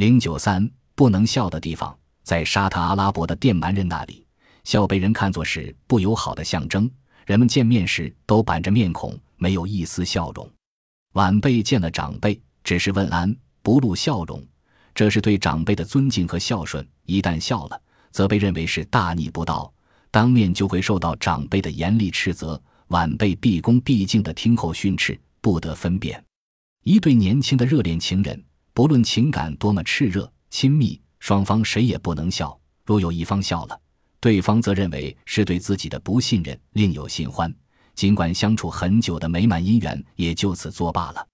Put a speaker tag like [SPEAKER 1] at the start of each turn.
[SPEAKER 1] 零九三不能笑的地方，在沙特阿拉伯的电蛮人那里，笑被人看作是不友好的象征，人们见面时都板着面孔，没有一丝笑容。晚辈见了长辈，只是问安，不露笑容，这是对长辈的尊敬和孝顺。一旦笑了，则被认为是大逆不道，当面就会受到长辈的严厉斥责。晚辈毕恭毕敬地听候训斥，不得分辨。一对年轻的热恋情人。不论情感多么炽热亲密，双方谁也不能笑。若有一方笑了，对方则认为是对自己的不信任，另有新欢。尽管相处很久的美满姻缘也就此作罢了。